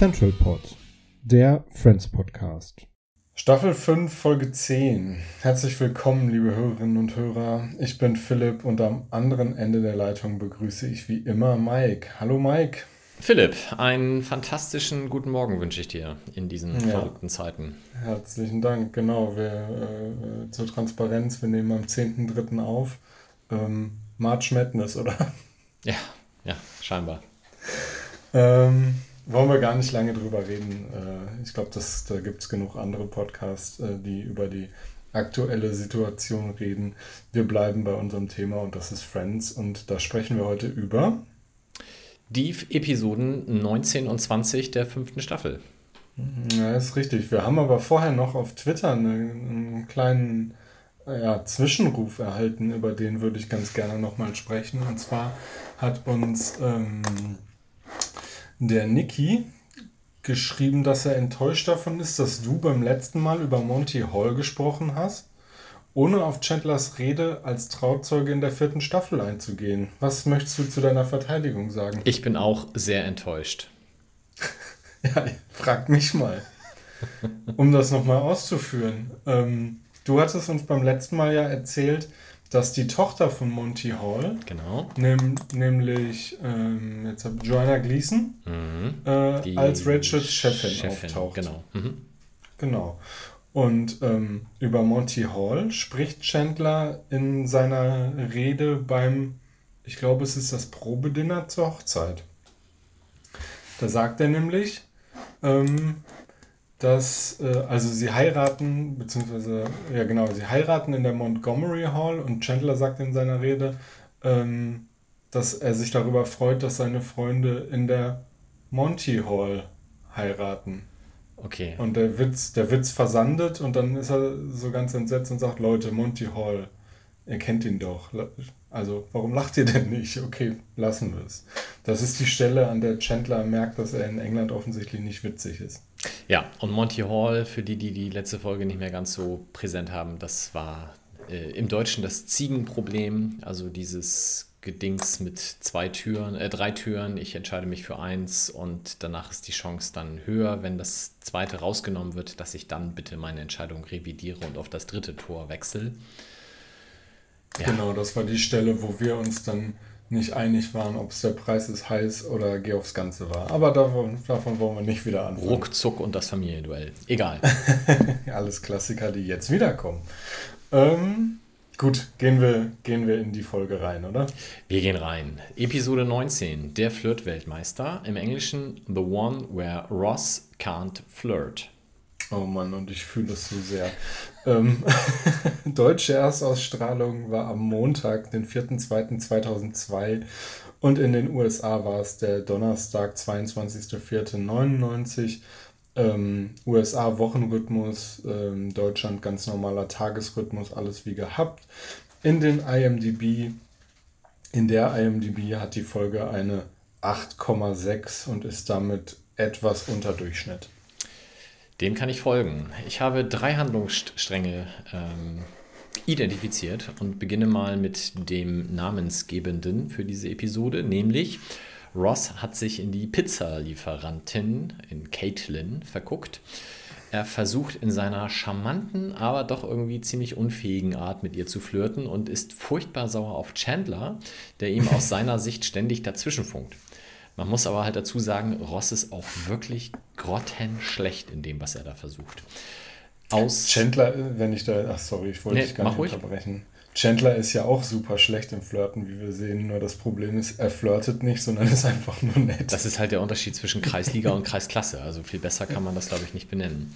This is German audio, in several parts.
Central Pod, der Friends Podcast. Staffel 5, Folge 10. Herzlich willkommen, liebe Hörerinnen und Hörer. Ich bin Philipp und am anderen Ende der Leitung begrüße ich wie immer Mike. Hallo Mike. Philipp, einen fantastischen guten Morgen wünsche ich dir in diesen Ja. verrückten Zeiten. Herzlichen Dank. Genau, wir äh, zur Transparenz, wir nehmen am 10.3. auf. Ähm, March Madness, oder? Ja, ja, scheinbar. Ähm, wollen wir gar nicht lange drüber reden. Äh, ich glaube, da gibt es genug andere Podcasts, äh, die über die aktuelle Situation reden. Wir bleiben bei unserem Thema und das ist Friends und da sprechen wir heute über. Die Episoden 19 und 20 der fünften Staffel. Ja, ist richtig. Wir haben aber vorher noch auf Twitter eine, einen kleinen ja, Zwischenruf erhalten, über den würde ich ganz gerne nochmal sprechen. Und zwar hat uns ähm, der Niki geschrieben, dass er enttäuscht davon ist, dass du beim letzten Mal über Monty Hall gesprochen hast, ohne auf Chandlers Rede als Trauzeuge in der vierten Staffel einzugehen. Was möchtest du zu deiner Verteidigung sagen? Ich bin auch sehr enttäuscht. Ja, frag mich mal. Um das nochmal auszuführen. Ähm, du hattest uns beim letzten Mal ja erzählt, dass die Tochter von Monty Hall, Genau. nehm, nämlich ähm, jetzt hab, Joanna Gleason, Mhm. äh, als Rachels Chefin, auftaucht. Genau. Mhm. Genau. Und ähm, über Monty Hall spricht Chandler in seiner Rede beim, ich glaube, es ist das Probedinner zur Hochzeit. Da sagt er nämlich, ähm, dass, äh, also sie heiraten, beziehungsweise, ja genau, sie heiraten in der Montgomery Hall und Chandler sagt in seiner Rede, ähm, dass er sich darüber freut, dass seine Freunde in der Monty Hall heiraten. Okay. Und der Witz, der Witz versandet und dann ist er so ganz entsetzt und sagt, Leute, Monty Hall, ihr kennt ihn doch. Also, warum lacht ihr denn nicht? Okay, lassen wir es. Das ist die Stelle, an der Chandler merkt, dass er in England offensichtlich nicht witzig ist. Ja, und Monty Hall, für die, die die letzte Folge nicht mehr ganz so präsent haben, das war äh, im Deutschen das Ziegenproblem, also dieses Gedings mit zwei Türen, äh, drei Türen. Ich entscheide mich für eins und danach ist die Chance dann höher, wenn das zweite rausgenommen wird, dass ich dann bitte meine Entscheidung revidiere und auf das dritte Tor wechsle. Ja. Genau, das war die Stelle, wo wir uns dann nicht einig waren, ob es der Preis ist heiß oder geh aufs Ganze war. Aber davon, davon wollen wir nicht wieder anfangen. Ruckzuck und das Familienduell. Egal. Alles Klassiker, die jetzt wiederkommen. Ähm, gut, gehen wir, gehen wir in die Folge rein, oder? Wir gehen rein. Episode 19, der Flirt-Weltmeister. Im Englischen The One Where Ross Can't Flirt. Oh Mann, und ich fühle es so sehr. Ähm, deutsche Erstausstrahlung war am Montag, den 4.2.2002 und in den USA war es der Donnerstag, 22.04.99. Ähm, USA Wochenrhythmus, ähm, Deutschland ganz normaler Tagesrhythmus, alles wie gehabt. In den IMDb, in der IMDb hat die Folge eine 8,6 und ist damit etwas unter Durchschnitt. Dem kann ich folgen. Ich habe drei Handlungsstränge ähm, identifiziert und beginne mal mit dem Namensgebenden für diese Episode, nämlich Ross hat sich in die Pizzalieferantin, in Caitlin, verguckt. Er versucht in seiner charmanten, aber doch irgendwie ziemlich unfähigen Art mit ihr zu flirten und ist furchtbar sauer auf Chandler, der ihm aus seiner Sicht ständig dazwischenfunkt. Man muss aber halt dazu sagen, Ross ist auch wirklich grottenschlecht in dem, was er da versucht. Aus Chandler, wenn ich da, ach sorry, ich wollte Nee, dich gar nicht ruhig. unterbrechen. Chandler ist ja auch super schlecht im Flirten, wie wir sehen. Nur das Problem ist, er flirtet nicht, sondern ist einfach nur nett. Das ist halt der Unterschied zwischen Kreisliga und Kreisklasse. Also viel besser kann man das, glaube ich, nicht benennen.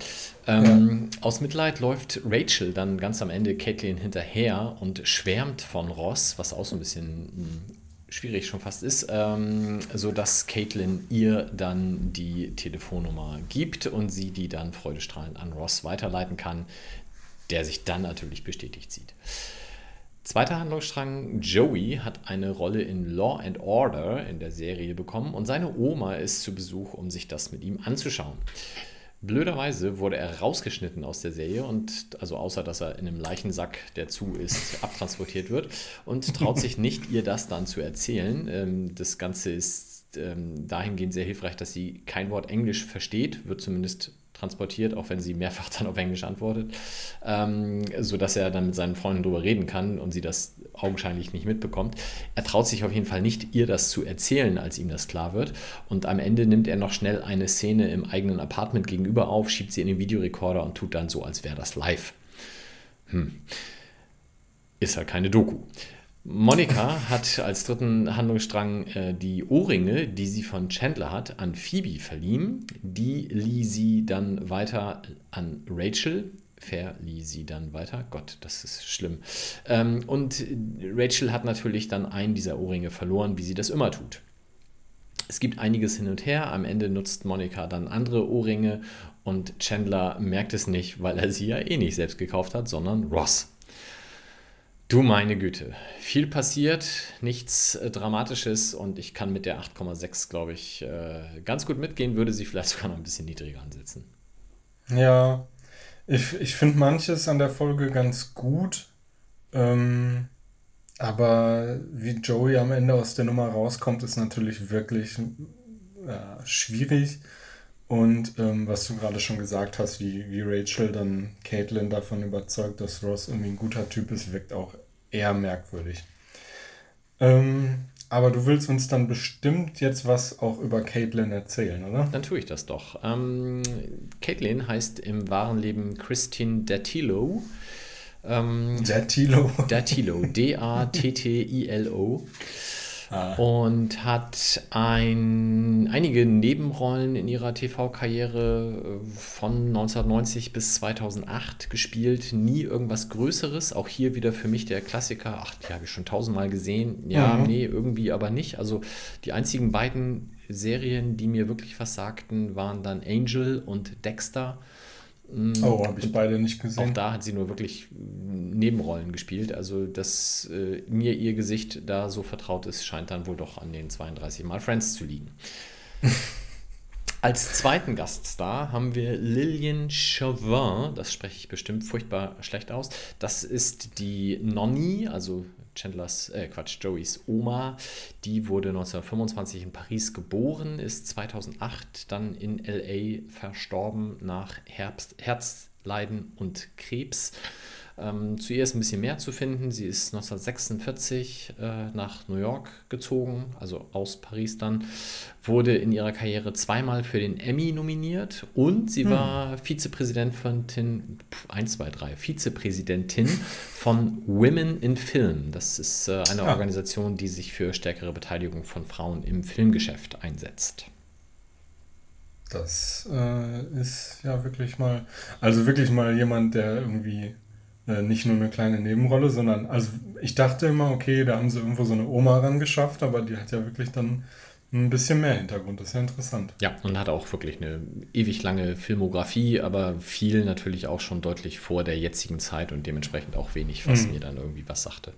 Ähm, ja. Aus Mitleid läuft Rachel dann ganz am Ende Caitlin hinterher und schwärmt von Ross, was auch so ein bisschen hm, schwierig schon fast ist, ähm, sodass Caitlin ihr dann die Telefonnummer gibt und sie die dann freudestrahlend an Ross weiterleiten kann, der sich dann natürlich bestätigt sieht. Zweiter Handlungsstrang, Joey hat eine Rolle in Law and Order in der Serie bekommen und seine Oma ist zu Besuch, um sich das mit ihm anzuschauen. Blöderweise wurde er rausgeschnitten aus der Serie und also außer dass er in einem Leichensack, der zu ist, abtransportiert wird und traut sich nicht, ihr das dann zu erzählen. Ähm, das Ganze ist ähm, dahingehend sehr hilfreich, dass sie kein Wort Englisch versteht, wird zumindest transportiert, auch wenn sie mehrfach dann auf Englisch antwortet, ähm, sodass er dann mit seinen Freunden darüber reden kann und sie das augenscheinlich nicht mitbekommt. Er traut sich auf jeden Fall nicht, ihr das zu erzählen, als ihm das klar wird. Und am Ende nimmt er noch schnell eine Szene im eigenen Apartment gegenüber auf, schiebt sie in den Videorekorder und tut dann so, als wäre das live. Hm. Ist halt keine Doku. Monika hat als dritten Handlungsstrang äh, die Ohrringe, die sie von Chandler hat, an Phoebe verliehen. Die lieh sie dann weiter an Rachel. Verlieh sie dann weiter. Gott, das ist schlimm. Ähm, und Rachel hat natürlich dann einen dieser Ohrringe verloren, wie sie das immer tut. Es gibt einiges hin und her. Am Ende nutzt Monika dann andere Ohrringe und Chandler merkt es nicht, weil er sie ja eh nicht selbst gekauft hat, sondern Ross. Du meine Güte, viel passiert, nichts äh, Dramatisches und ich kann mit der 8,6, glaube ich, äh, ganz gut mitgehen, würde sie vielleicht sogar noch ein bisschen niedriger ansetzen. Ja, ich, ich finde manches an der Folge ganz gut, ähm, aber wie Joey am Ende aus der Nummer rauskommt, ist natürlich wirklich äh, schwierig. Und ähm, was du gerade schon gesagt hast, wie, wie Rachel dann Caitlin davon überzeugt, dass Ross irgendwie ein guter Typ ist, wirkt auch eher merkwürdig. Ähm, aber du willst uns dann bestimmt jetzt was auch über Caitlin erzählen, oder? Dann tue ich das doch. Ähm, Caitlin heißt im wahren Leben Christine Dattilo. Ähm, Dattilo. Dattilo. D-A-T-T-I-L-O. Ah. Und hat ein, einige Nebenrollen in ihrer TV-Karriere äh, von 1990 bis 2008 gespielt. Nie irgendwas Größeres. Auch hier wieder für mich der Klassiker. Ach, die habe ich schon tausendmal gesehen. Ja, mhm. nee, irgendwie aber nicht. Also die einzigen beiden Serien, die mir wirklich was sagten, waren dann Angel und Dexter. Mm, oh, habe ich beide nicht gesehen. Auch da hat sie nur wirklich Nebenrollen gespielt. Also, dass äh, mir ihr Gesicht da so vertraut ist, scheint dann wohl doch an den 32 Mal Friends zu liegen. Als zweiten Gaststar haben wir Lillian Chauvin, das spreche ich bestimmt furchtbar schlecht aus. Das ist die Nonny, also Chandlers, äh Quatsch, Joeys Oma. Die wurde 1925 in Paris geboren, ist 2008 dann in LA verstorben nach Herbst, Herzleiden und Krebs. Ähm, zu ihr ist ein bisschen mehr zu finden. Sie ist 1946 äh, nach New York gezogen, also aus Paris dann, wurde in ihrer Karriere zweimal für den Emmy nominiert und sie hm. war Vizepräsidentin, 1, 2, 3, Vizepräsidentin von Women in Film. Das ist äh, eine ja. Organisation, die sich für stärkere Beteiligung von Frauen im Filmgeschäft einsetzt. Das äh, ist ja wirklich mal, also wirklich mal jemand, der irgendwie nicht nur eine kleine Nebenrolle, sondern, also ich dachte immer, okay, da haben sie irgendwo so eine Oma ran geschafft, aber die hat ja wirklich dann ein bisschen mehr Hintergrund. Das ist ja interessant. Ja, und hat auch wirklich eine ewig lange Filmografie, aber viel natürlich auch schon deutlich vor der jetzigen Zeit und dementsprechend auch wenig, was mhm. mir dann irgendwie was sagte.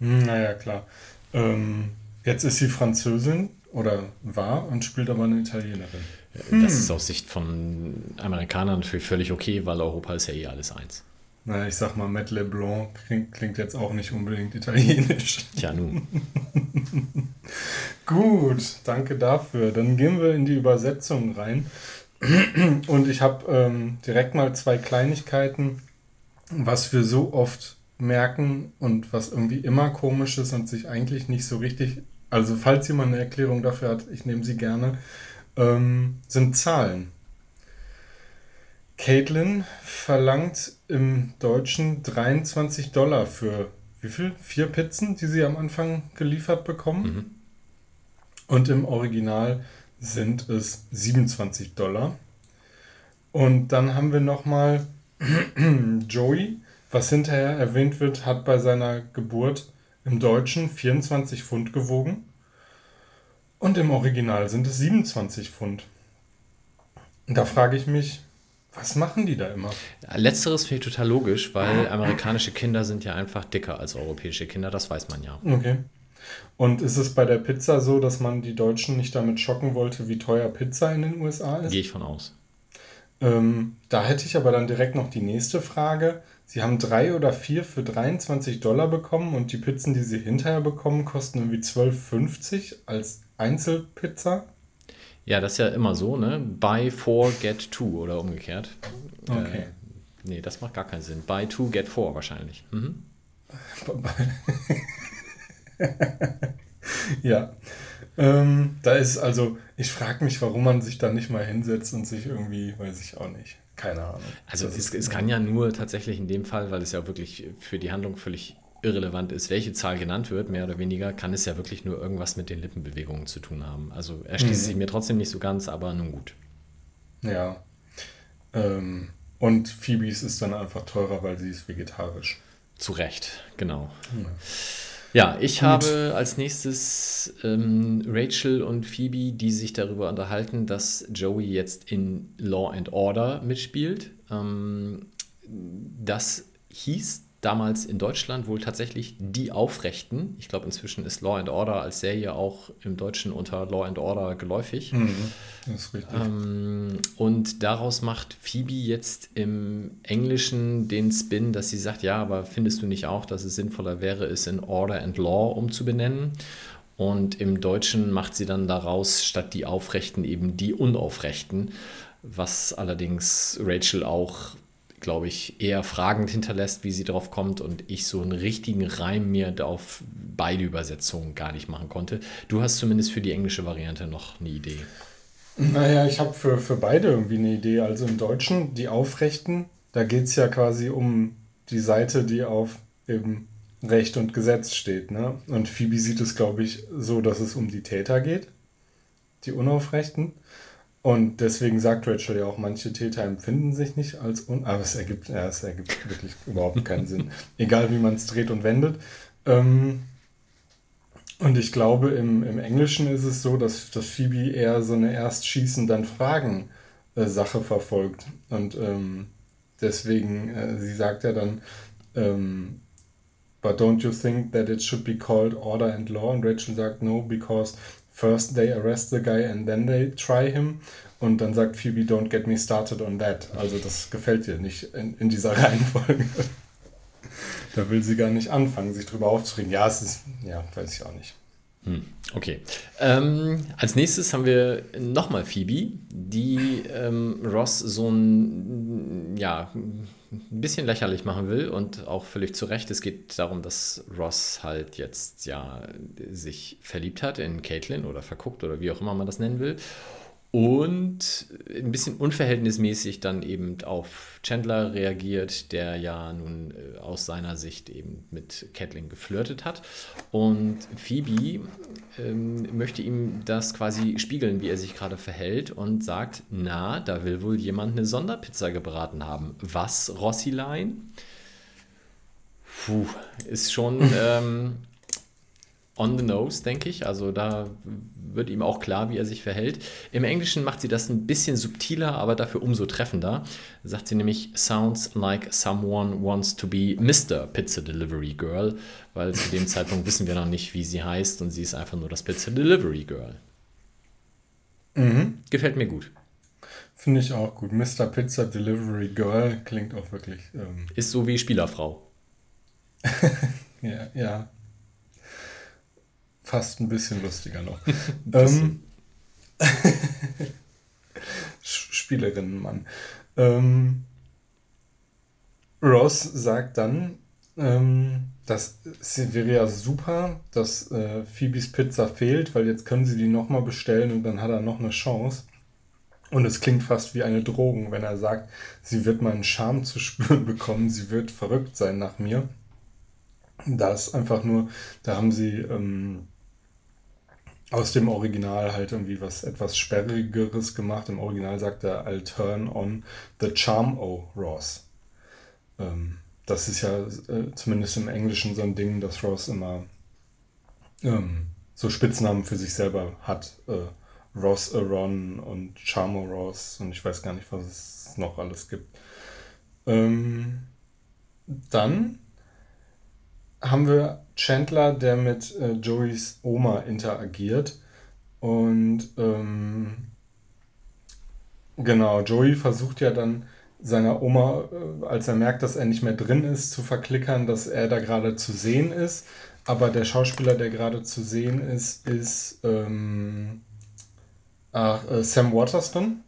Hm, naja, klar. Ähm, jetzt ist sie Französin oder war und spielt aber eine Italienerin. Das hm. ist aus Sicht von Amerikanern natürlich völlig okay, weil Europa ist ja eh alles eins. Na, ich sag mal, Matt LeBlanc klingt, klingt jetzt auch nicht unbedingt italienisch. Tja, nun. Gut, danke dafür. Dann gehen wir in die Übersetzung rein. Und ich habe ähm, direkt mal zwei Kleinigkeiten, was wir so oft merken und was irgendwie immer komisch ist und sich eigentlich nicht so richtig. Also, falls jemand eine Erklärung dafür hat, ich nehme sie gerne, ähm, sind Zahlen. Caitlin verlangt im Deutschen 23 Dollar für wie viel? Vier Pizzen, die sie am Anfang geliefert bekommen. Und im Original sind es 27 Dollar. Und dann haben wir nochmal Joey, was hinterher erwähnt wird, hat bei seiner Geburt im Deutschen 24 Pfund gewogen. Und im Original sind es 27 Pfund. Und da frage ich mich, was machen die da immer? Letzteres finde ich total logisch, weil amerikanische Kinder sind ja einfach dicker als europäische Kinder, das weiß man ja. Okay. Und ist es bei der Pizza so, dass man die Deutschen nicht damit schocken wollte, wie teuer Pizza in den USA ist? Gehe ich von aus. Ähm, da hätte ich aber dann direkt noch die nächste Frage. Sie haben drei oder vier für 23 Dollar bekommen und die Pizzen, die Sie hinterher bekommen, kosten irgendwie 12,50 als Einzelpizza. Ja, das ist ja immer so, ne? Buy four, get two oder umgekehrt. Okay. Äh, nee, das macht gar keinen Sinn. Buy two, get four wahrscheinlich. Mhm. Ja. Ähm, da ist also, ich frage mich, warum man sich da nicht mal hinsetzt und sich irgendwie, weiß ich auch nicht. Keine Ahnung. Also es, es kann ja nur tatsächlich in dem Fall, weil es ja wirklich für die Handlung völlig irrelevant ist, welche Zahl genannt wird, mehr oder weniger, kann es ja wirklich nur irgendwas mit den Lippenbewegungen zu tun haben. Also erschließt Mhm. sich mir trotzdem nicht so ganz, aber nun gut. Ja. Ähm, und Phoebes ist dann einfach teurer, weil sie ist vegetarisch. Zu Recht, genau. Ja, ich habe als nächstes ähm, Rachel und Phoebe, die sich darüber unterhalten, dass Joey jetzt in Law and Order mitspielt. Ähm, das hieß damals in Deutschland wohl tatsächlich Die Aufrechten. Ich glaube, inzwischen ist Law and Order als Serie auch im Deutschen unter Law and Order geläufig. Das ist richtig. Ähm, und daraus macht Phoebe jetzt im Englischen den Spin, dass sie sagt, ja, aber findest du nicht auch, dass es sinnvoller wäre, es in Order and Law umzubenennen? Und im Deutschen macht sie dann daraus statt die Aufrechten eben die Unaufrechten, was allerdings Rachel auch, glaube ich, eher fragend hinterlässt, wie sie drauf kommt und ich so einen richtigen Reim mir auf beide Übersetzungen gar nicht machen konnte. Du hast zumindest für die englische Variante noch eine Idee. Naja, ich habe für, für beide irgendwie eine Idee. Also im Deutschen, die Aufrechten, da geht es ja quasi um die Seite, die auf eben Recht und Gesetz steht. Ne? Und Phoebe sieht es, glaube ich, so, dass es um die Täter geht, die Unaufrechten. Und deswegen sagt Rachel ja auch, manche Täter empfinden sich nicht als un... Aber es ergibt, ja, es ergibt wirklich überhaupt keinen Sinn. Egal, wie man es dreht und wendet. Ähm, und ich glaube, im, im Englischen ist es so, dass, dass Phoebe eher so eine erst schießen, dann fragen äh, Sache verfolgt. Und ähm, deswegen, äh, sie sagt ja dann, ähm, but don't you think that it should be called order and law? Und Rachel sagt, no, because first they arrest the guy and then they try him. Und dann sagt Phoebe, don't get me started on that. Also das gefällt ihr nicht in, in dieser Reihenfolge. Da will sie gar nicht anfangen, sich drüber aufzuregen. Ja, es ist, ja, weiß ich auch nicht. Hm, okay. Ähm, als nächstes haben wir nochmal Phoebe, die ähm, Ross so ein, ja, ein bisschen lächerlich machen will und auch völlig zu Recht. Es geht darum, dass Ross halt jetzt ja sich verliebt hat in Caitlin oder verguckt oder wie auch immer man das nennen will. Und ein bisschen unverhältnismäßig dann eben auf Chandler reagiert, der ja nun äh, aus seiner Sicht eben mit Catelyn geflirtet hat. Und Phoebe ähm, möchte ihm das quasi spiegeln, wie er sich gerade verhält und sagt, na, da will wohl jemand eine Sonderpizza gebraten haben. Was, Rossilein? Puh, ist schon ähm, on the nose, denke ich. Also da wird ihm auch klar, wie er sich verhält. Im Englischen macht sie das ein bisschen subtiler, aber dafür umso treffender. Sagt sie nämlich, sounds like someone wants to be Mr. Pizza Delivery Girl, weil zu dem Zeitpunkt wissen wir noch nicht, wie sie heißt und sie ist einfach nur das Pizza Delivery Girl. Gefällt mir gut. Finde ich auch gut. Mr. Pizza Delivery Girl klingt auch wirklich. Ähm, Ist so wie Spielerfrau. ja, ja. Fast ein bisschen lustiger noch. ähm, Spielerinnenmann. Ähm, Ross sagt dann, ähm, das es wäre ja super, dass äh, Phoebes Pizza fehlt, weil jetzt können sie die nochmal bestellen und dann hat er noch eine Chance. Und es klingt fast wie eine Drohung, wenn er sagt, sie wird meinen Charme zu spüren bekommen, sie wird verrückt sein nach mir. Da ist einfach nur, da haben sie ähm, aus dem Original halt irgendwie was etwas Sperrigeres gemacht. Im Original sagt er, I'll turn on the charm o Ross. Ähm, das ist ja äh, zumindest im Englischen so ein Ding, dass Ross immer ähm, so Spitznamen für sich selber hat. Äh, Ross Aron und Charmo Ross und ich weiß gar nicht, was es noch alles gibt. Ähm, dann haben wir Chandler, der mit äh, Joeys Oma interagiert. Und ähm, genau, Joey versucht ja dann seiner Oma, äh, als er merkt, dass er nicht mehr drin ist, zu verklickern, dass er da gerade zu sehen ist. Aber der Schauspieler, der gerade zu sehen ist, ist ähm, ach, äh, Sam Waterston.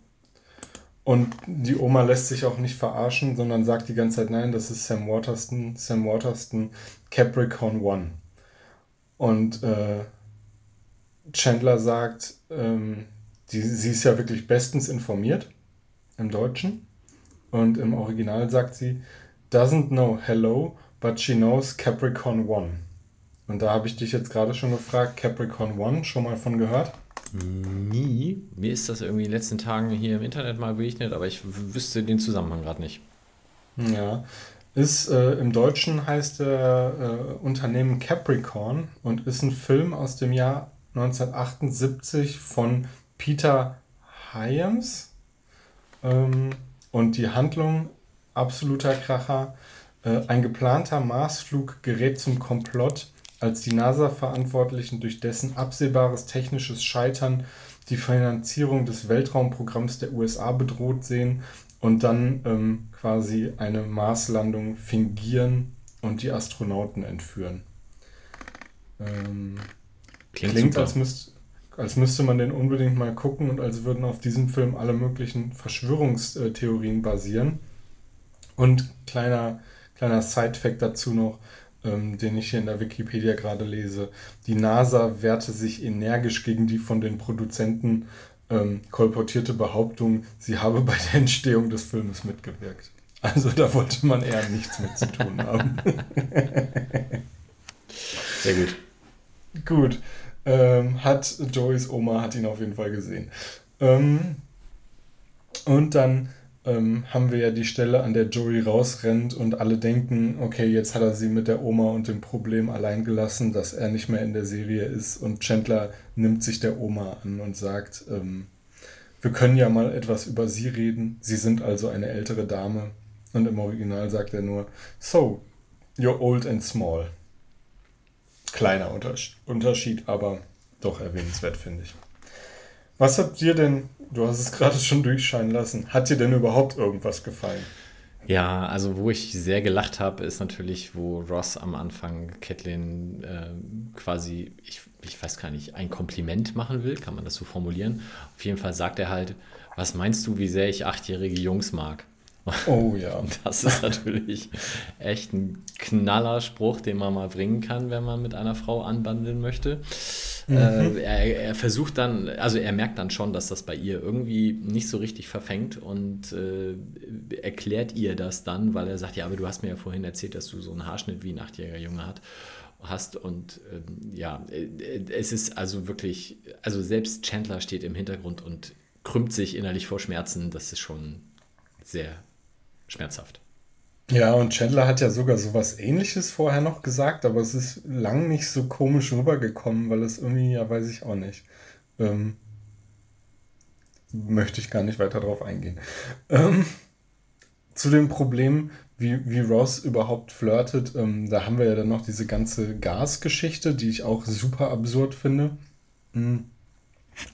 Und die Oma lässt sich auch nicht verarschen, sondern sagt die ganze Zeit, nein, das ist Sam Waterston, Sam Waterston, Capricorn One. Und äh, Chandler sagt, ähm, die, sie ist ja wirklich bestens informiert im Deutschen. Und im Original sagt sie, doesn't know hello, but she knows Capricorn One. Und da habe ich dich jetzt gerade schon gefragt, Capricorn One, schon mal von gehört? Nie. Mir ist das irgendwie in den letzten Tagen hier im Internet mal begegnet, aber ich wüsste den Zusammenhang gerade nicht. Ja. Ist äh, im Deutschen heißt der äh, Unternehmen Capricorn und ist ein Film aus dem Jahr 1978 von Peter Hyams. Ähm, und die Handlung, absoluter Kracher. Äh, ein geplanter Marsflug gerät zum Komplott als die NASA-Verantwortlichen durch dessen absehbares technisches Scheitern die Finanzierung des Weltraumprogramms der USA bedroht sehen und dann ähm, quasi eine Marslandung fingieren und die Astronauten entführen. Ähm, klingt klingt als, müsst, als müsste man den unbedingt mal gucken und als würden auf diesem Film alle möglichen Verschwörungstheorien basieren. Und kleiner, kleiner Side-Fact dazu noch: ähm, den ich hier in der Wikipedia gerade lese. Die NASA wehrte sich energisch gegen die von den Produzenten ähm, kolportierte Behauptung, sie habe bei der Entstehung des Filmes mitgewirkt. Also da wollte man eher nichts mit zu tun haben. Sehr gut. Gut. Ähm, hat Joeys Oma hat ihn auf jeden Fall gesehen. Ähm, und dann ähm, haben wir ja die Stelle, an der Joey rausrennt und alle denken, okay, jetzt hat er sie mit der Oma und dem Problem allein gelassen, dass er nicht mehr in der Serie ist. Und Chandler nimmt sich der Oma an und sagt, ähm, wir können ja mal etwas über sie reden. Sie sind also eine ältere Dame. Und im Original sagt er nur, so, you're old and small. Kleiner Unterschied, aber doch erwähnenswert, finde ich. Was hat dir denn, du hast es gerade schon durchscheinen lassen, hat dir denn überhaupt irgendwas gefallen? Ja, also wo ich sehr gelacht habe, ist natürlich, wo Ross am Anfang Catelyn äh, quasi, ich, ich weiß gar nicht, ein Kompliment machen will, kann man das so formulieren. Auf jeden Fall sagt er halt, was meinst du, wie sehr ich achtjährige Jungs mag? Oh ja. Das ist natürlich echt ein knaller Spruch, den man mal bringen kann, wenn man mit einer Frau anbandeln möchte. Mhm. Äh, er, er, versucht dann, also er merkt dann schon, dass das bei ihr irgendwie nicht so richtig verfängt und äh, erklärt ihr das dann, weil er sagt, ja, aber du hast mir ja vorhin erzählt, dass du so einen Haarschnitt wie ein achtjähriger Junge hat, hast und ähm, ja, äh, es ist also wirklich, also selbst Chandler steht im Hintergrund und krümmt sich innerlich vor Schmerzen, das ist schon sehr schmerzhaft. Ja, und Chandler hat ja sogar sowas ähnliches vorher noch gesagt, aber es ist lang nicht so komisch rübergekommen, weil es irgendwie, ja, weiß ich auch nicht. Ähm, möchte ich gar nicht weiter drauf eingehen. Ähm, zu dem Problem, wie, wie Ross überhaupt flirtet, ähm, da haben wir ja dann noch diese ganze Gasgeschichte, die ich auch super absurd finde. Mm.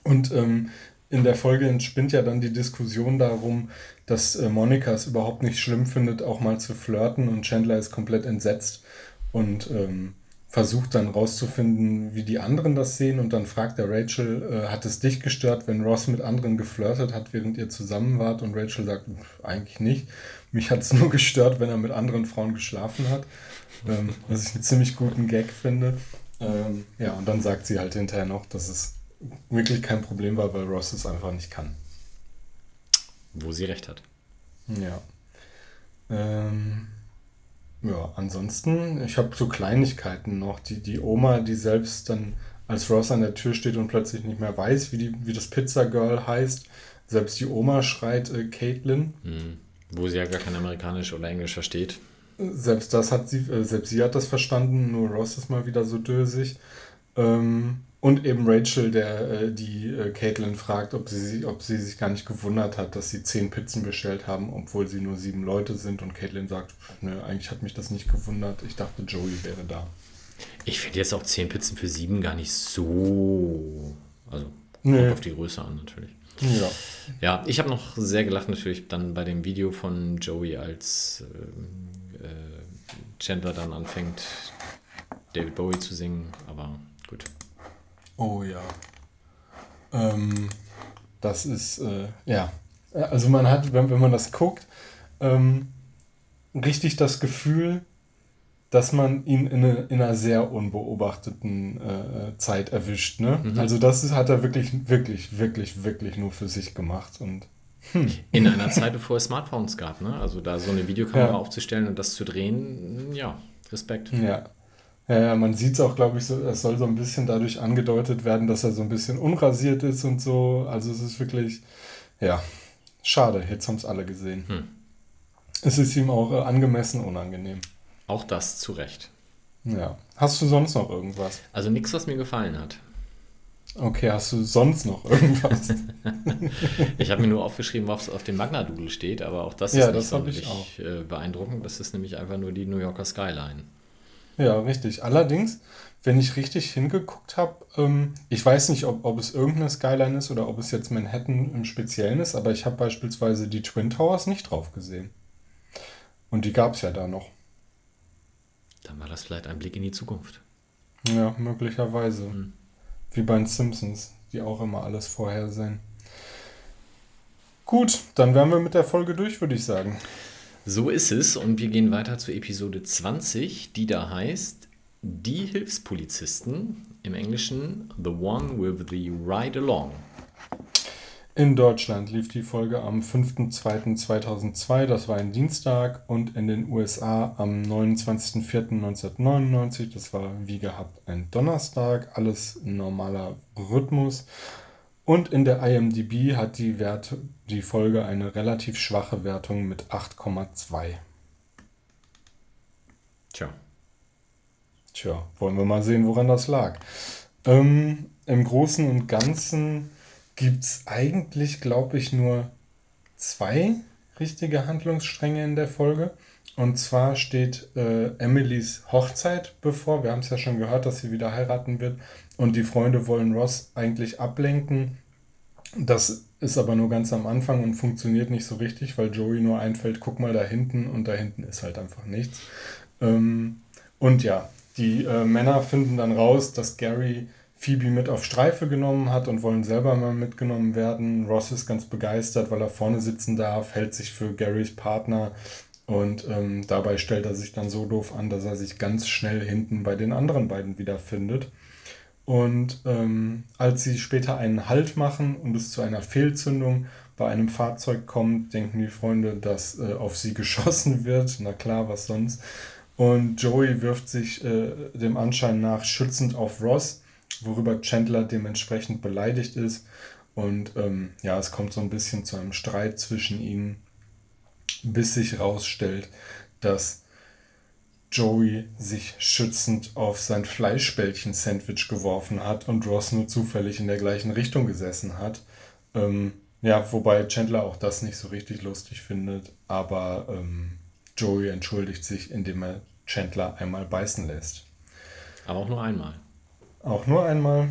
Und ähm, in der Folge entspinnt ja dann die Diskussion darum, dass äh, Monika es überhaupt nicht schlimm findet, auch mal zu flirten und Chandler ist komplett entsetzt und ähm, versucht dann rauszufinden, wie die anderen das sehen und dann fragt er Rachel, äh, hat es dich gestört, wenn Ross mit anderen geflirtet hat, während ihr zusammen wart und Rachel sagt, eigentlich nicht. Mich hat es nur gestört, wenn er mit anderen Frauen geschlafen hat, ähm, was ich einen ziemlich guten Gag finde. Ähm, ja, und dann sagt sie halt hinterher noch, dass es wirklich kein Problem war, weil Ross es einfach nicht kann. Wo sie recht hat. Ja. Ähm, ja, ansonsten, ich habe so Kleinigkeiten noch. Die, die Oma, die selbst dann, als Ross an der Tür steht und plötzlich nicht mehr weiß, wie, die, wie das Pizza Girl heißt, selbst die Oma schreit äh, Caitlin. Hm. Wo sie ja gar kein Amerikanisch oder Englisch versteht. Selbst das hat sie, äh, selbst sie hat das verstanden, nur Ross ist mal wieder so dösig. Ähm, und eben Rachel, der äh, die äh, Caitlin fragt, ob sie, ob sie sich gar nicht gewundert hat, dass sie zehn Pizzen bestellt haben, obwohl sie nur sieben Leute sind. Und Caitlin sagt, nö, eigentlich hat mich das nicht gewundert. Ich dachte, Joey wäre da. Ich finde jetzt auch zehn Pizzen für sieben gar nicht so. Also Nee. kommt auf die Größe an natürlich. Ja. Ja, ich habe noch sehr gelacht natürlich dann bei dem Video von Joey, als ähm, äh, Chandler dann anfängt, David Bowie zu singen. Aber gut. Oh ja. Ähm, das ist, äh, ja. Also man hat, wenn, wenn man das guckt, ähm, richtig das Gefühl, dass man ihn in, eine, in einer sehr unbeobachteten äh, Zeit erwischt. Ne? Also das ist, hat er wirklich, wirklich, wirklich, wirklich nur für sich gemacht. Und In einer Zeit, bevor es Smartphones gab, ne? Also da so eine Videokamera Ja. aufzustellen und das zu drehen, ja, Respekt. Ja. Ja, man sieht es auch, glaube ich, so, es soll so ein bisschen dadurch angedeutet werden, dass er so ein bisschen unrasiert ist und so. Also es ist wirklich, ja, schade, jetzt haben es alle gesehen. Hm. Es ist ihm auch äh, angemessen unangenehm. Auch das zu Recht. Ja. Hast du sonst noch irgendwas? Also nichts, was mir gefallen hat. Okay, hast du sonst noch irgendwas? Ich habe mir nur aufgeschrieben, was auf dem Magna-Doodle steht, aber auch das Ja, ist nicht das hab ich äh, beeindruckend. Das ist nämlich einfach nur die New Yorker Skyline. Ja, richtig. Allerdings, wenn ich richtig hingeguckt habe, ähm, ich weiß nicht, ob, ob es irgendeine Skyline ist oder ob es jetzt Manhattan im Speziellen ist, aber ich habe beispielsweise die Twin Towers nicht drauf gesehen. Und die gab es ja da noch. Dann war das vielleicht ein Blick in die Zukunft. Ja, möglicherweise. Hm. Wie bei den Simpsons, die auch immer alles vorhersehen. Gut, dann wären wir mit der Folge durch, würde ich sagen. So ist es und wir gehen weiter zu Episode 20, die da heißt Die Hilfspolizisten, im Englischen The One with the Ride Along. In Deutschland lief die Folge am 5.2.2002, das war ein Dienstag, und in den USA am 29.04.1999, das war wie gehabt ein Donnerstag, alles normaler Rhythmus. Und in der IMDb hat die, Wert, die Folge eine relativ schwache Wertung mit 8,2. Tja, Tja, wollen wir mal sehen, woran das lag. Ähm, Im Großen und Ganzen gibt es eigentlich, glaube ich, nur zwei richtige Handlungsstränge in der Folge. Und zwar steht äh, Emilys Hochzeit bevor. Wir haben es ja schon gehört, dass sie wieder heiraten wird. Und die Freunde wollen Ross eigentlich ablenken. Das ist aber nur ganz am Anfang und funktioniert nicht so richtig, weil Joey nur einfällt, guck mal da hinten und da hinten ist halt einfach nichts. Ähm, und ja, die äh, Männer finden dann raus, dass Gary Phoebe mit auf Streife genommen hat und wollen selber mal mitgenommen werden. Ross ist ganz begeistert, weil er vorne sitzen darf, hält sich für Garys Partner und ähm, dabei stellt er sich dann so doof an, dass er sich ganz schnell hinten bei den anderen beiden wiederfindet. Und ähm, als sie später einen Halt machen und es zu einer Fehlzündung bei einem Fahrzeug kommt, denken die Freunde, dass äh, auf sie geschossen wird. Na klar, was sonst. Und Joey wirft sich äh, dem Anschein nach schützend auf Ross, worüber Chandler dementsprechend beleidigt ist. Und ähm, ja, es kommt so ein bisschen zu einem Streit zwischen ihnen, bis sich herausstellt, dass Joey sich schützend auf sein Fleischbällchen-Sandwich geworfen hat und Ross nur zufällig in der gleichen Richtung gesessen hat. Ähm, ja, wobei Chandler auch das nicht so richtig lustig findet, aber ähm, Joey entschuldigt sich, indem er Chandler einmal beißen lässt. aber auch nur einmal. Auch nur einmal.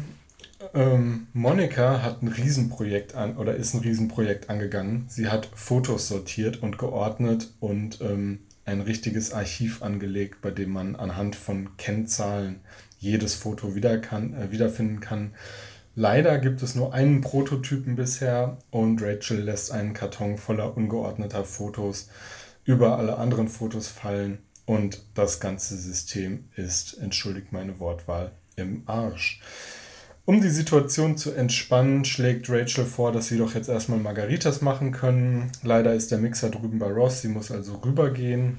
Ähm, Monika hat ein Riesenprojekt an oder ist ein Riesenprojekt angegangen. Sie hat Fotos sortiert und geordnet und ähm, ein richtiges Archiv angelegt, bei dem man anhand von Kennzahlen jedes Foto wieder kann, äh, wiederfinden kann. Leider gibt es nur einen Prototypen bisher und Rachel lässt einen Karton voller ungeordneter Fotos über alle anderen Fotos fallen und das ganze System ist, entschuldigt meine Wortwahl, im Arsch. Um die Situation zu entspannen, schlägt Rachel vor, dass sie doch jetzt erstmal Margaritas machen können. Leider ist der Mixer drüben bei Ross, sie muss also rübergehen.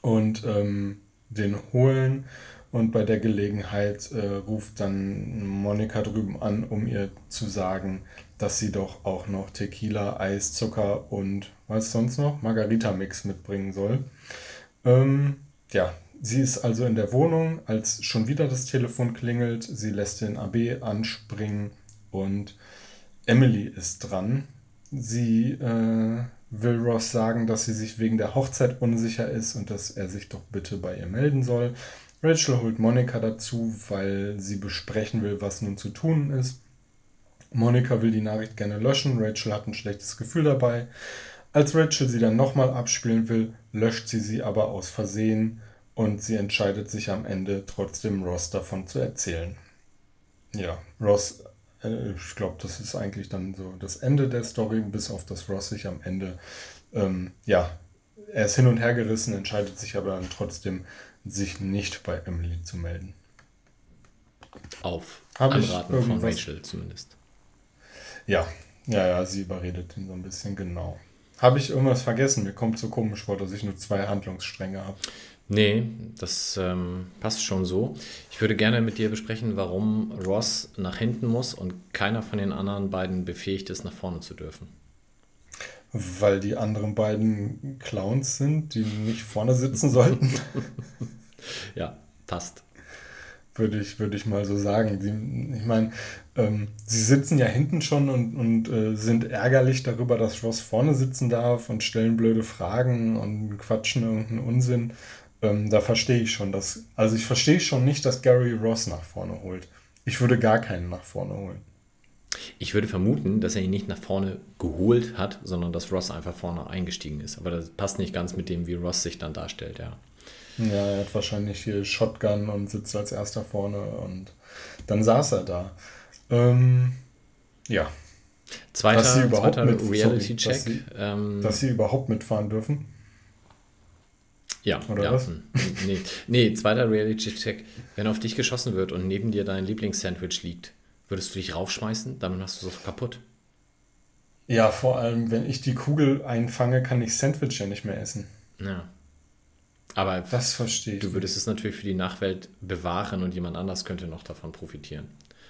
und ähm, den holen. Und bei der Gelegenheit äh, ruft dann Monika drüben an, um ihr zu sagen, dass sie doch auch noch Tequila, Eis, Zucker und was sonst noch? Margarita-Mix mitbringen soll. Ähm, ja, sie ist also in der Wohnung, als schon wieder das Telefon klingelt. Sie lässt den AB anspringen und Emily ist dran. Sie äh, will Ross sagen, dass sie sich wegen der Hochzeit unsicher ist und dass er sich doch bitte bei ihr melden soll. Rachel holt Monika dazu, weil sie besprechen will, was nun zu tun ist. Monika will die Nachricht gerne löschen, Rachel hat ein schlechtes Gefühl dabei. Als Rachel sie dann nochmal abspielen will, löscht sie sie aber aus Versehen und sie entscheidet sich am Ende trotzdem Ross davon zu erzählen. Ja, Ross, äh, ich glaube, das ist eigentlich dann so das Ende der Story, bis auf das Ross sich am Ende, ähm, ja, er ist hin und her gerissen, entscheidet sich aber dann trotzdem, sich nicht bei Emily zu melden. Auf Hab ich Anraten von Rachel zumindest. Ja, ja, ja, sie überredet ihn so ein bisschen genau. Habe ich irgendwas vergessen? Mir kommt so komisch vor, dass ich nur zwei Handlungsstränge habe. Nee, das ähm, passt schon so. Ich würde gerne mit dir besprechen, warum Ross nach hinten muss und keiner von den anderen beiden befähigt ist, nach vorne zu dürfen. Weil die anderen beiden Clowns sind, die nicht vorne sitzen sollten, Ja, passt. würde ich, würde ich mal so sagen. Die, ich meine, ähm, sie sitzen ja hinten schon und, und äh, sind ärgerlich darüber, dass Ross vorne sitzen darf und stellen blöde Fragen und quatschen irgendeinen Unsinn. Ähm, da verstehe ich schon, dass. Also ich verstehe schon nicht, dass Gary Ross nach vorne holt. Ich würde gar keinen nach vorne holen. Ich würde vermuten, dass er ihn nicht nach vorne geholt hat, sondern dass Ross einfach vorne eingestiegen ist. Aber das passt nicht ganz mit dem, wie Ross sich dann darstellt, ja. Ja, er hat wahrscheinlich hier Shotgun und sitzt als erster vorne und dann saß er da. Ähm, ja, Zweiter, Dass sie überhaupt zweiter mit- Reality-Check. dass ähm, dass sie überhaupt mitfahren dürfen. Ja, oder ja. was? hm, Nee, nee, zweiter Reality-Check. Wenn auf dich geschossen wird und neben dir dein Lieblingssandwich liegt, würdest du dich raufschmeißen? Dann hast du es kaputt. Ja, vor allem, wenn ich die Kugel einfange, kann ich Sandwich ja nicht mehr essen. Ja. Aber Das verstehe ich. du würdest es natürlich für die Nachwelt bewahren und jemand anders könnte noch davon profitieren.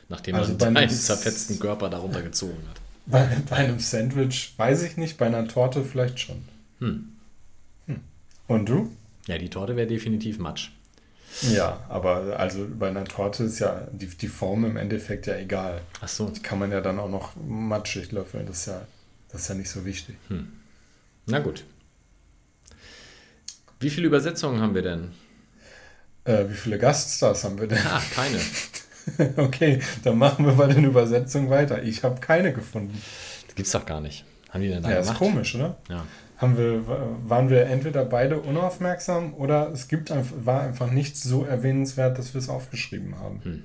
Nachdem Also man deinen zerfetzten Körper darunter gezogen hat. bei, bei einem Sandwich weiß ich nicht, bei einer Torte vielleicht schon. Hm. Und du? Ja, die Torte wäre definitiv Matsch. Ja, aber also bei einer Torte ist ja die, die Form im Endeffekt ja egal. Ach so. Die kann man ja dann auch noch matschig löffeln. Das ist ja, das ist ja nicht so wichtig. Na gut. Wie viele Übersetzungen haben wir denn? Äh, wie viele Gaststars haben wir denn? Ah, keine. Okay, dann machen wir bei den Übersetzungen weiter. Ich habe keine gefunden. Das gibt's doch gar nicht. Haben die denn da Ja, ist gemacht? komisch, oder? Ja. Haben wir, waren wir entweder beide unaufmerksam oder es gibt einfach, war einfach nichts so erwähnenswert, dass wir es aufgeschrieben haben. Hm.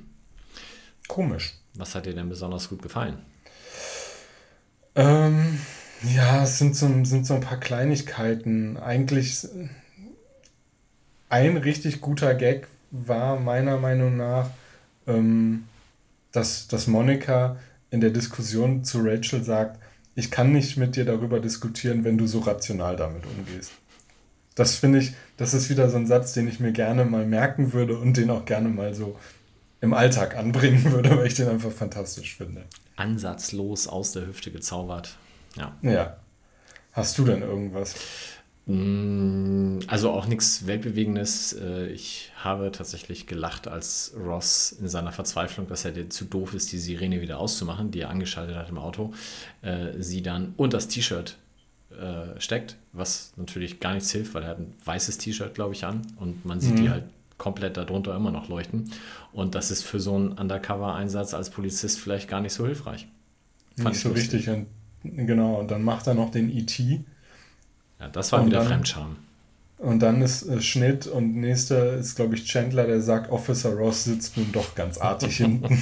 Komisch. Was hat dir denn besonders gut gefallen? Ähm, ja, es sind so, sind so ein paar Kleinigkeiten. Eigentlich ein richtig guter Gag war meiner Meinung nach, ähm, dass, dass Monika in der Diskussion zu Rachel sagt, ich kann nicht mit dir darüber diskutieren, wenn du so rational damit umgehst. Das finde ich, das ist wieder so ein Satz, den ich mir gerne mal merken würde und den auch gerne mal so im Alltag anbringen würde, weil ich den einfach fantastisch finde. Ansatzlos aus der Hüfte gezaubert. Ja. Ja. Hast du denn irgendwas? Mm, Also auch nichts Weltbewegendes. Äh, Ich habe tatsächlich gelacht, als Ross in seiner Verzweiflung, dass er dir zu doof ist, die Sirene wieder auszumachen, die er angeschaltet hat im Auto, äh, sie dann unter das T-Shirt äh, steckt, was natürlich gar nichts hilft, weil er hat ein weißes T-Shirt, glaube ich, an und man sieht die halt komplett darunter immer noch leuchten. Und das ist für so einen Undercover-Einsatz als Polizist vielleicht gar nicht so hilfreich. Fand Nicht ich so lustig. richtig. Und, genau, und dann macht er noch den E.T. Ja, das war Und wieder dann- Fremdscham. Und dann ist äh, Schnitt und nächster ist, glaube ich, Chandler, der sagt, Officer Ross sitzt nun doch ganz artig hinten.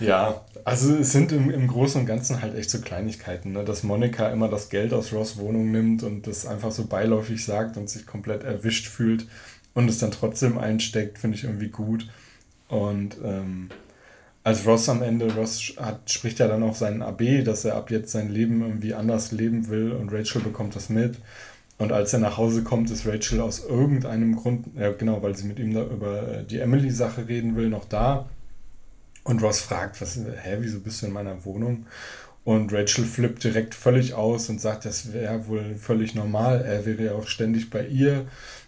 ja, also es sind im, im Großen und Ganzen halt echt so Kleinigkeiten, ne? dass Monika immer das Geld aus Ross Wohnung nimmt und das einfach so beiläufig sagt und sich komplett erwischt fühlt und es dann trotzdem einsteckt, finde ich irgendwie gut. Und ähm, als Ross am Ende, Ross hat, spricht ja dann auch seinen AB, dass er ab jetzt sein Leben irgendwie anders leben will und Rachel bekommt das mit. Und als er nach Hause kommt, ist Rachel aus irgendeinem Grund, ja genau, weil sie mit ihm da über die Emily-Sache reden will, noch da. Und Ross fragt, was, hä, wieso bist du in meiner Wohnung? Und Rachel flippt direkt völlig aus und sagt, das wäre wohl völlig normal. Er wäre ja auch ständig bei ihr.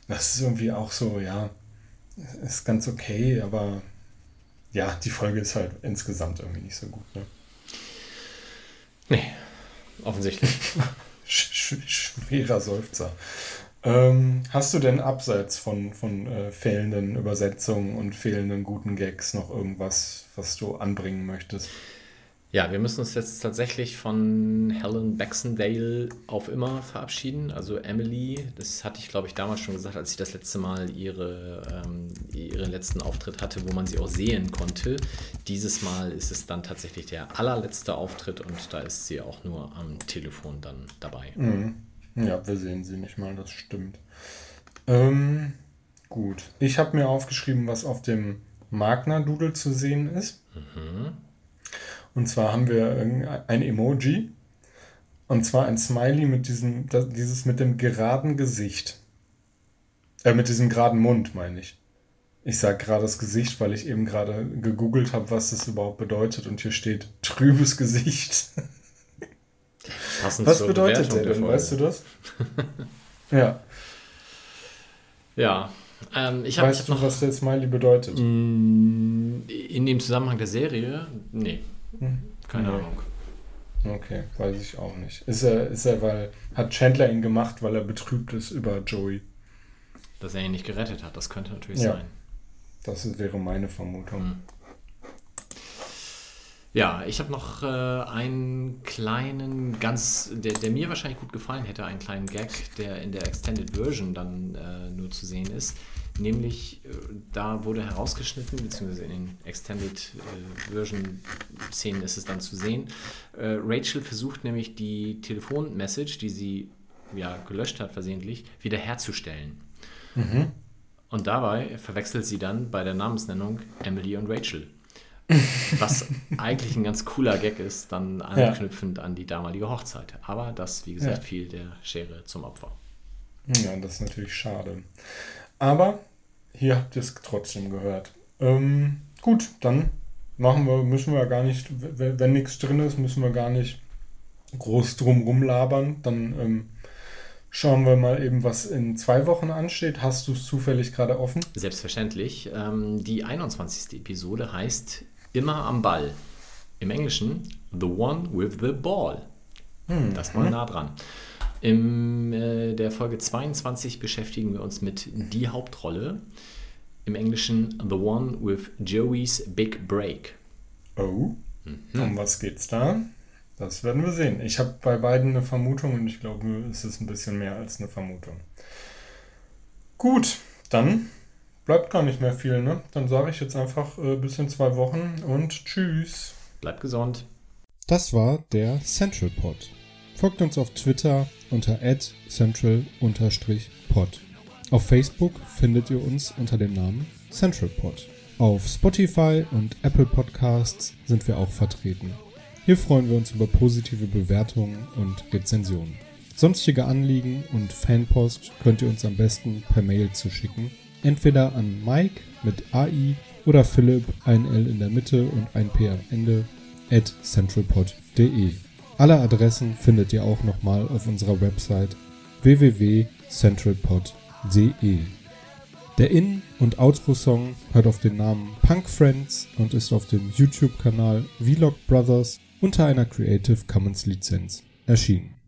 Das ist irgendwie auch so, ja, ist ganz okay, aber ja, die Folge ist halt insgesamt irgendwie nicht so gut. Ne? Nee, offensichtlich. schwerer Seufzer. Ähm, hast du denn abseits von, von äh, fehlenden Übersetzungen und fehlenden guten Gags noch irgendwas, was du anbringen möchtest? Ja, wir müssen uns jetzt tatsächlich von Helen Baxendale auf immer verabschieden. Also Emily, das hatte ich glaube ich damals schon gesagt, als sie das letzte Mal ihre, ähm, ihren letzten Auftritt hatte, wo man sie auch sehen konnte. Dieses Mal ist es dann tatsächlich der allerletzte Auftritt und da ist sie auch nur am Telefon dann dabei. Mhm. Ja, wir sehen sie nicht mal, das stimmt. Ähm, gut. Ich habe mir aufgeschrieben, was auf dem Magna-Doodle zu sehen ist. Mhm. Und zwar haben wir ein Emoji. Und zwar ein Smiley mit diesem, dieses mit dem geraden Gesicht. Äh, mit diesem geraden Mund, meine ich. Ich sage gerade das Gesicht, weil ich eben gerade gegoogelt habe, was das überhaupt bedeutet. Und hier steht trübes Gesicht. was bedeutet der denn? Weißt du das? ja. Ja. Ähm, ich hab, weißt ich hab du, noch, was der Smiley bedeutet? In dem Zusammenhang der Serie? Nee. Keine nee. Ahnung. Okay, weiß ich auch nicht. Ist er, ist er, weil, hat Chandler ihn gemacht, weil er betrübt ist über Joey? Dass er ihn nicht gerettet hat, das könnte natürlich ja. sein. Das wäre meine Vermutung. Hm. Ja, ich habe noch äh, einen kleinen, ganz, der, der, mir wahrscheinlich gut gefallen hätte, einen kleinen Gag, der in der Extended Version dann äh, nur zu sehen ist. Nämlich, äh, da wurde herausgeschnitten, beziehungsweise in den Extended äh, Version Szenen ist es dann zu sehen. Äh, Rachel versucht nämlich die Telefonmessage, die sie ja gelöscht hat versehentlich, wiederherzustellen. Mhm. Und dabei verwechselt sie dann bei der Namensnennung Emily und Rachel. Was eigentlich ein ganz cooler Gag ist, dann anknüpfend ja. an die damalige Hochzeit. Aber das, wie gesagt, ja. fiel der Schere zum Opfer. Ja, das ist natürlich schade. Aber hier habt ihr es trotzdem gehört. Ähm, gut, dann machen wir, müssen wir gar nicht, wenn, wenn nichts drin ist, müssen wir gar nicht groß drum rumlabern. Dann ähm, schauen wir mal eben, was in zwei Wochen ansteht. Hast du es zufällig gerade offen? Selbstverständlich. Ähm, die 21. Episode heißt Immer am Ball. Im Englischen The One with the Ball. Hm. Das mal nah dran. In äh, der Folge 22 beschäftigen wir uns mit die Hauptrolle. Im Englischen The One with Joey's Big Break. Oh, mhm. um was geht's da? Das werden wir sehen. Ich habe bei beiden eine Vermutung und ich glaube, es ist ein bisschen mehr als eine Vermutung. Gut, dann bleibt gar nicht mehr viel, ne? Dann sage ich jetzt einfach äh, bis in zwei Wochen und tschüss. Bleibt gesund. Das war der Central Pod. Folgt uns auf Twitter unter central-pod. Auf Facebook findet ihr uns unter dem Namen Central Pod. Auf Spotify und Apple Podcasts sind wir auch vertreten. Hier freuen wir uns über positive Bewertungen und Rezensionen. Sonstige Anliegen und Fanpost könnt ihr uns am besten per Mail zuschicken entweder an Mike mit AI oder Philipp, ein L in der Mitte und ein P am Ende, at centralpod.de. Alle Adressen findet ihr auch nochmal auf unserer Website www.centralpod.de. Der In- und Outro-Song hört auf den Namen Punk Friends und ist auf dem YouTube-Kanal Vlog Brothers unter einer Creative Commons Lizenz erschienen.